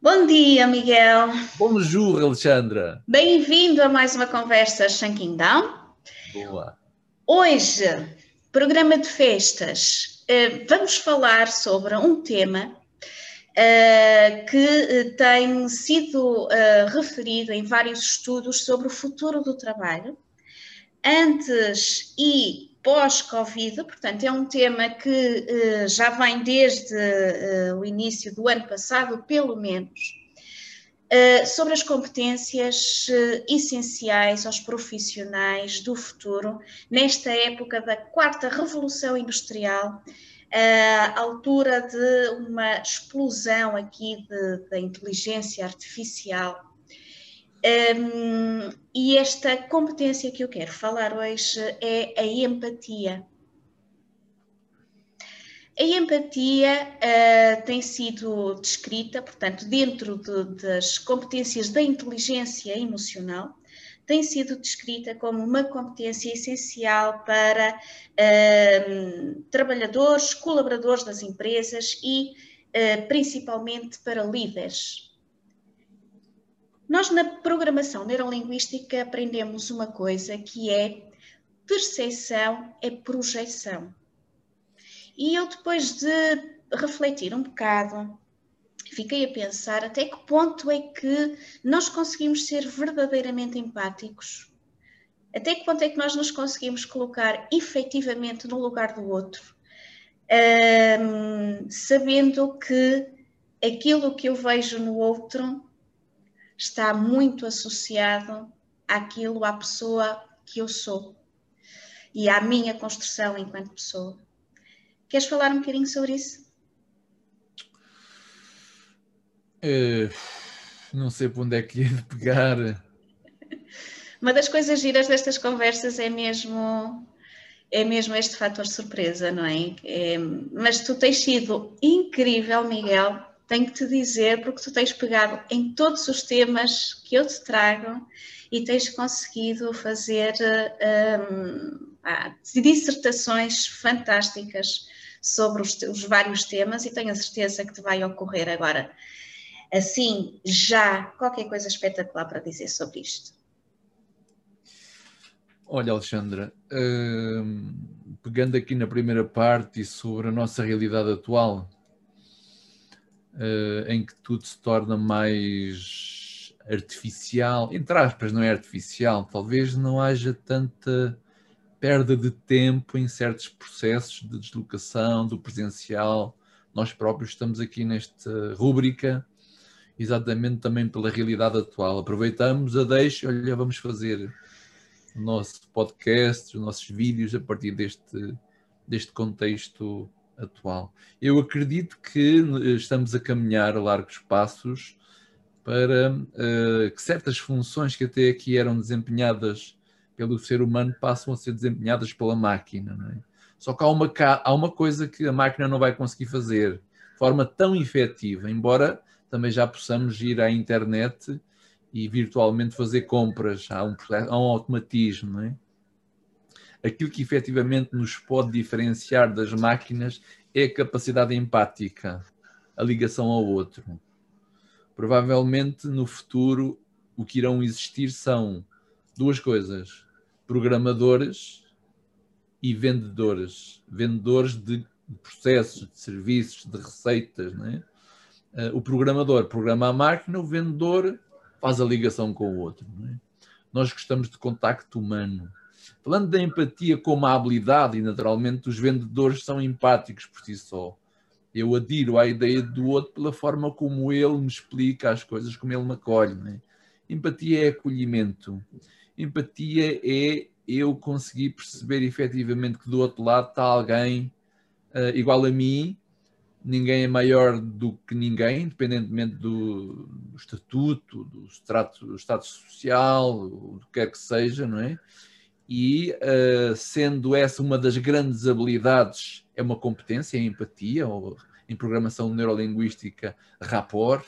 Bom dia, Miguel. Bonjour, Alexandra. Bem-vindo a mais uma conversa Shanking Down. Boa. Hoje, programa de festas, eh, vamos falar sobre um tema uh, que eh, tem sido referido em vários estudos sobre o futuro do trabalho, antes e pós-Covid, portanto, é um tema que uh, já vem desde o início do ano passado, pelo menos. sobre as competências essenciais aos profissionais do futuro, nesta época da quarta revolução industrial, altura de uma explosão aqui da inteligência artificial. Um, e esta competência que eu quero falar hoje é a empatia. A empatia uh, tem sido descrita, portanto, dentro de, das competências da inteligência emocional, tem sido descrita como uma competência essencial para uh, trabalhadores, colaboradores das empresas e uh, principalmente para líderes. Nós, na programação neurolinguística, aprendemos uma coisa que é percepção é projeção. E eu, depois de refletir um bocado, fiquei a pensar até que ponto é que nós conseguimos ser verdadeiramente empáticos, até que ponto é que nós nos conseguimos colocar efetivamente no lugar do outro, sabendo que aquilo que eu vejo no outro está muito associado àquilo, à pessoa que eu sou e à minha construção enquanto pessoa. Queres falar um bocadinho sobre isso? Uh, não sei para onde é que ia pegar. Uma das coisas giras destas conversas é mesmo é mesmo este fator surpresa, não é? é? Mas tu tens sido incrível, Miguel, tenho que te dizer, porque tu tens pegado em todos os temas que eu te trago e tens conseguido fazer um, ah, dissertações fantásticas sobre os, os vários temas e tenho a certeza que te vai ocorrer agora assim, já qualquer coisa espetacular para dizer sobre isto? Olha, Alexandra, hum, pegando aqui na primeira parte sobre a nossa realidade atual, uh, em que tudo se torna mais artificial, entre aspas, não é artificial, talvez não haja tanta perda de tempo em certos processos de deslocação do presencial. Nós próprios estamos aqui nesta rúbrica exatamente também pela realidade atual. Aproveitamos a deixa, olha, vamos fazer o nosso podcast, os nossos vídeos a partir deste, deste contexto atual. Eu acredito que estamos a caminhar a largos passos para uh, que certas funções que até aqui eram desempenhadas pelo ser humano passam a ser desempenhadas pela máquina. É? Só que há uma, há uma coisa que a máquina não vai conseguir fazer de forma tão efetiva, embora também já possamos ir à internet e virtualmente fazer compras. Há um, há um automatismo, não é? Aquilo que efetivamente nos pode diferenciar das máquinas é a capacidade empática, a ligação ao outro. Provavelmente no futuro o que irão existir são duas coisas: programadores e vendedores. Vendedores de processos, de serviços, de receitas, é? uh, o programador programa a máquina, o vendedor faz a ligação com o outro. É? Nós gostamos de contacto humano. Falando da empatia como a habilidade, e naturalmente os vendedores são empáticos por si só. Eu adiro à ideia do outro pela forma como ele me explica as coisas, como ele me acolhe. É? Empatia é acolhimento. Empatia é eu conseguir perceber efetivamente que do outro lado está alguém uh, igual a mim ninguém é maior do que ninguém, independentemente do, do estatuto, do extrato, do estado social, o que quer que seja, não é? E uh, sendo essa uma das grandes habilidades, é uma competência, é empatia, ou em programação neurolinguística, rapport.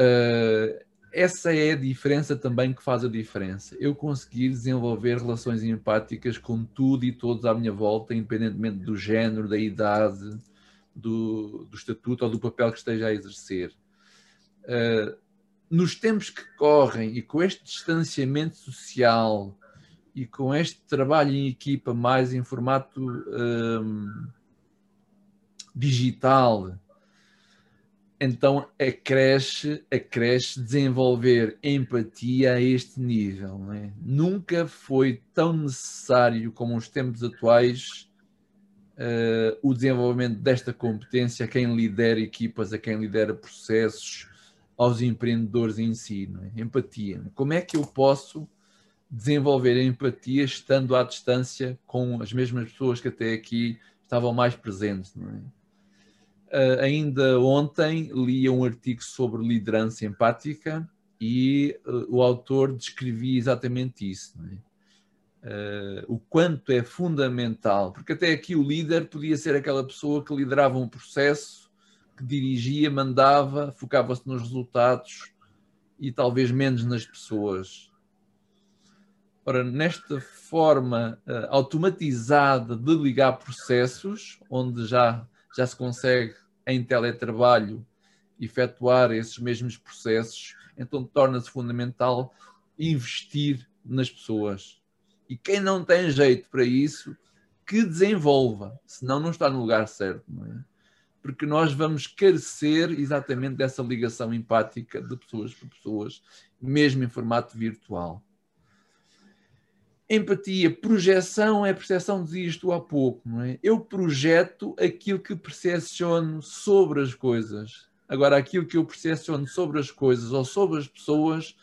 Uh, essa é a diferença também que faz a diferença. Eu conseguir desenvolver relações empáticas com tudo e todos à minha volta, independentemente do género, da idade, do, do estatuto ou do papel que esteja a exercer. Uh, nos tempos que correm e com este distanciamento social e com este trabalho em equipa mais em formato um, digital, então acresce, acresce desenvolver empatia a este nível. É? Nunca foi tão necessário como os tempos atuais uh, o desenvolvimento desta competência a quem lidera equipas, a quem lidera processos, aos empreendedores em si. É? Empatia. Como é que eu posso desenvolver empatia estando à distância com as mesmas pessoas que até aqui estavam mais presentes? É? Uh, ainda ontem li um artigo sobre liderança empática e uh, o autor descrevia exatamente isso. É? Uh, o quanto é fundamental, porque até aqui o líder podia ser aquela pessoa que liderava um processo, que dirigia, mandava, focava-se nos resultados e talvez menos nas pessoas. Ora, nesta forma automatizada de ligar processos, onde já já se consegue em teletrabalho efetuar esses mesmos processos, então torna-se fundamental investir nas pessoas. E quem não tem jeito para isso, que desenvolva, senão não está no lugar certo, é? Porque nós vamos carecer exatamente dessa ligação empática de pessoas para pessoas, mesmo em formato virtual. Empatia, projeção é percepção, dizia isto há pouco, não é? Eu projeto aquilo que percepciono sobre as coisas. Agora, aquilo que eu percepciono sobre as coisas ou sobre as pessoas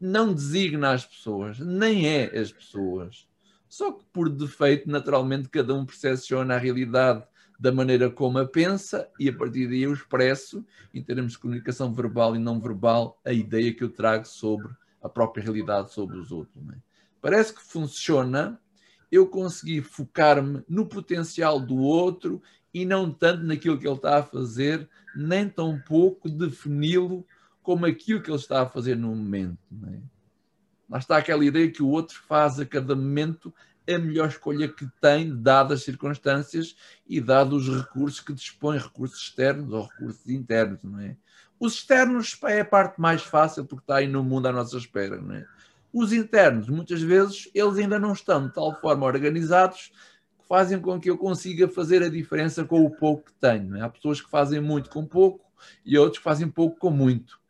não designa as pessoas, nem é as pessoas. Só que, por defeito, naturalmente, cada um percepciona a realidade da maneira como a pensa e, a partir daí, eu expresso, em termos de comunicação verbal e não verbal, a ideia que eu trago sobre a própria realidade, sobre os outros. Não é? Parece que funciona eu conseguir focar-me no potencial do outro e não tanto naquilo que ele está a fazer, nem tão pouco defini-lo como aquilo que ele está a fazer no momento. Não é? Lá está aquela ideia que o outro faz a cada momento a melhor escolha que tem, dadas as circunstâncias e dados os recursos que dispõe, recursos externos ou recursos internos, não é? Os externos é a parte mais fácil porque está aí no mundo à nossa espera, não é? Os internos, muitas vezes, eles ainda não estão de tal forma organizados que fazem com que eu consiga fazer a diferença com o pouco que tenho. É? Há pessoas que fazem muito com pouco e outros que fazem pouco com muito.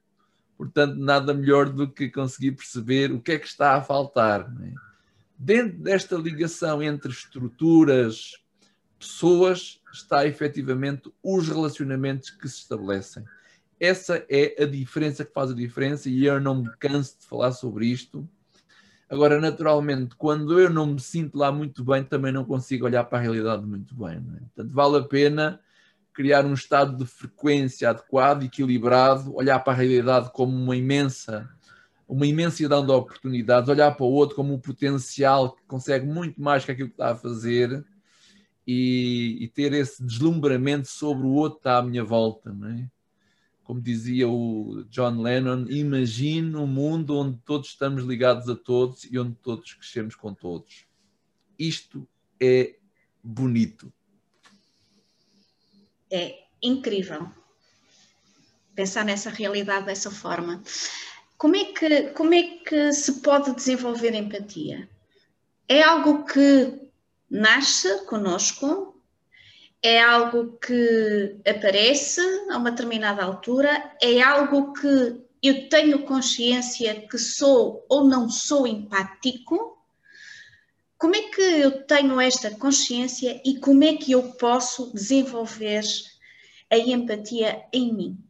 Portanto, nada melhor do que conseguir perceber o que é que está a faltar. É? Dentro desta ligação entre estruturas, pessoas, está efetivamente os relacionamentos que se estabelecem. Essa é a diferença que faz a diferença e eu não me canso de falar sobre isto. Agora, naturalmente, quando eu não me sinto lá muito bem, também não consigo olhar para a realidade muito bem. É? Portanto, vale a pena criar um estado de frequência adequado, equilibrado, olhar para a realidade como uma imensa, uma imensidão de oportunidades, olhar para o outro como um potencial que consegue muito mais que aquilo que está a fazer e, e ter esse deslumbramento sobre o outro que está à minha volta, não é? Como dizia o John Lennon, imagine um mundo onde todos estamos ligados a todos e onde todos crescemos com todos. Isto é bonito. É incrível pensar nessa realidade dessa forma. Como é que, como é que se pode desenvolver empatia? É algo que nasce conosco, é algo que aparece a uma determinada altura, é algo que eu tenho consciência que sou ou não sou empático. Como é que eu tenho esta consciência e como é que eu posso desenvolver a empatia em mim?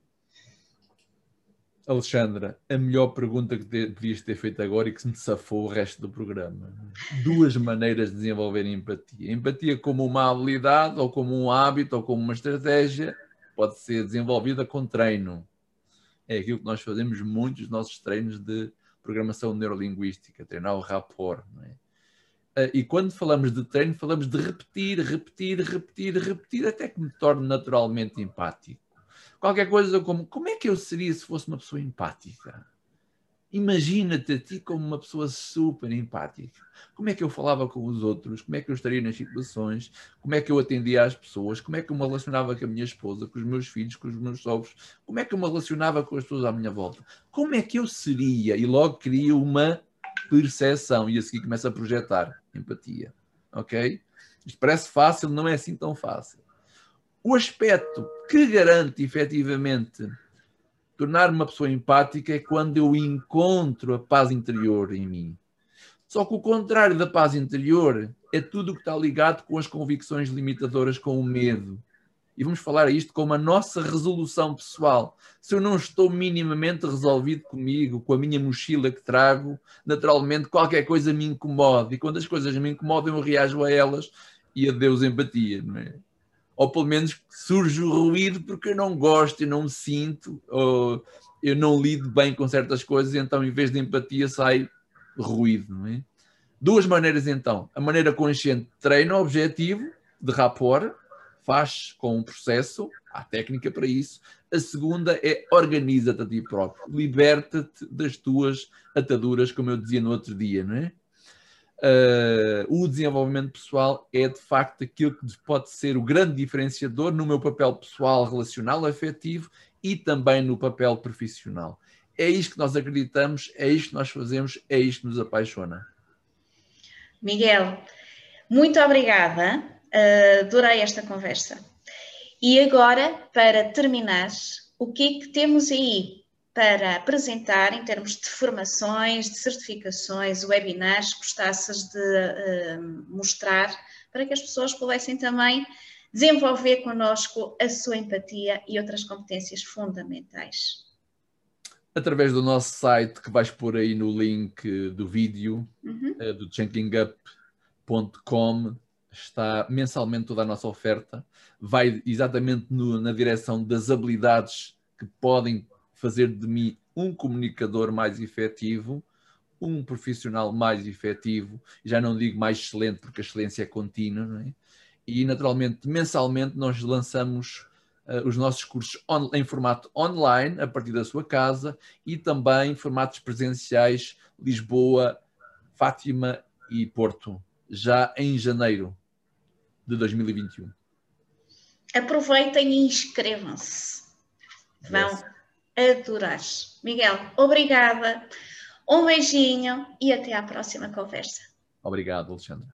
Alexandra, a melhor pergunta que devias ter feito agora e que se me safou o resto do programa. Duas maneiras de desenvolver empatia. Empatia como uma habilidade, ou como um hábito, ou como uma estratégia, pode ser desenvolvida com treino. É aquilo que nós fazemos muitos dos nossos treinos de programação neurolinguística, treinar o rapport. É? Ah, e quando falamos de treino, falamos de repetir, repetir, repetir, repetir, até que me torne naturalmente empático qualquer coisa como como é que eu seria se fosse uma pessoa empática? Imagina-te a ti como uma pessoa super empática. Como é que eu falava com os outros? Como é que eu estaria nas situações? Como é que eu atendia às pessoas? Como é que eu me relacionava com a minha esposa, com os meus filhos, com os meus sogros? Como é que eu me relacionava com as pessoas à minha volta? Como é que eu seria? E logo cria uma percepção e a seguir começa a projetar empatia. Ok? Isto parece fácil, não é assim tão fácil. O aspecto que garante efetivamente tornar-me uma pessoa empática é quando eu encontro a paz interior em mim. Só que o contrário da paz interior é tudo o que está ligado com as convicções limitadoras, com o medo. E vamos falar isto como a nossa resolução pessoal. Se eu não estou minimamente resolvido comigo, com a minha mochila que trago, naturalmente qualquer coisa me incomoda. E quando as coisas me incomodam, eu reajo a elas e adeus empatia, não é? Ou pelo menos surge o ruído porque eu não gosto, eu não me sinto, ou eu não lido bem com certas coisas, então em vez de empatia sai ruído, não é? Duas maneiras então. A maneira consciente treina o objetivo de rapport, faz com um processo, há técnica para isso. A segunda é organiza-te a ti próprio, liberta-te das tuas ataduras, como eu dizia no outro dia, não é? Uh, o desenvolvimento pessoal é de facto aquilo que pode ser o grande diferenciador no meu papel pessoal, relacional, afetivo e também no papel profissional. É isto que nós acreditamos, é isto que nós fazemos, é isto que nos apaixona. Miguel, muito obrigada, uh, adorei esta conversa. E agora, para terminar, o que é que temos aí para apresentar em termos de formações, de certificações, webinars, gostasses de uh, mostrar para que as pessoas pudessem também desenvolver connosco a sua empatia e outras competências fundamentais. Através do nosso site, que vais pôr aí no link do vídeo, uhum. uh, do changingup.com, está mensalmente toda a nossa oferta. Vai exatamente no, na direção das habilidades que podem fazer de mim um comunicador mais efetivo, um profissional mais efetivo, já não digo mais excelente, porque a excelência é contínua, é? e naturalmente, mensalmente, nós lançamos uh, os nossos cursos on, em formato online, a partir da sua casa, e também formatos presenciais Lisboa, Fátima e Porto, já em janeiro de 2021. Aproveitem e inscrevam-se. Vão. Yes adorar. Miguel, obrigada, um beijinho e até à próxima conversa. Obrigado, Alexandre.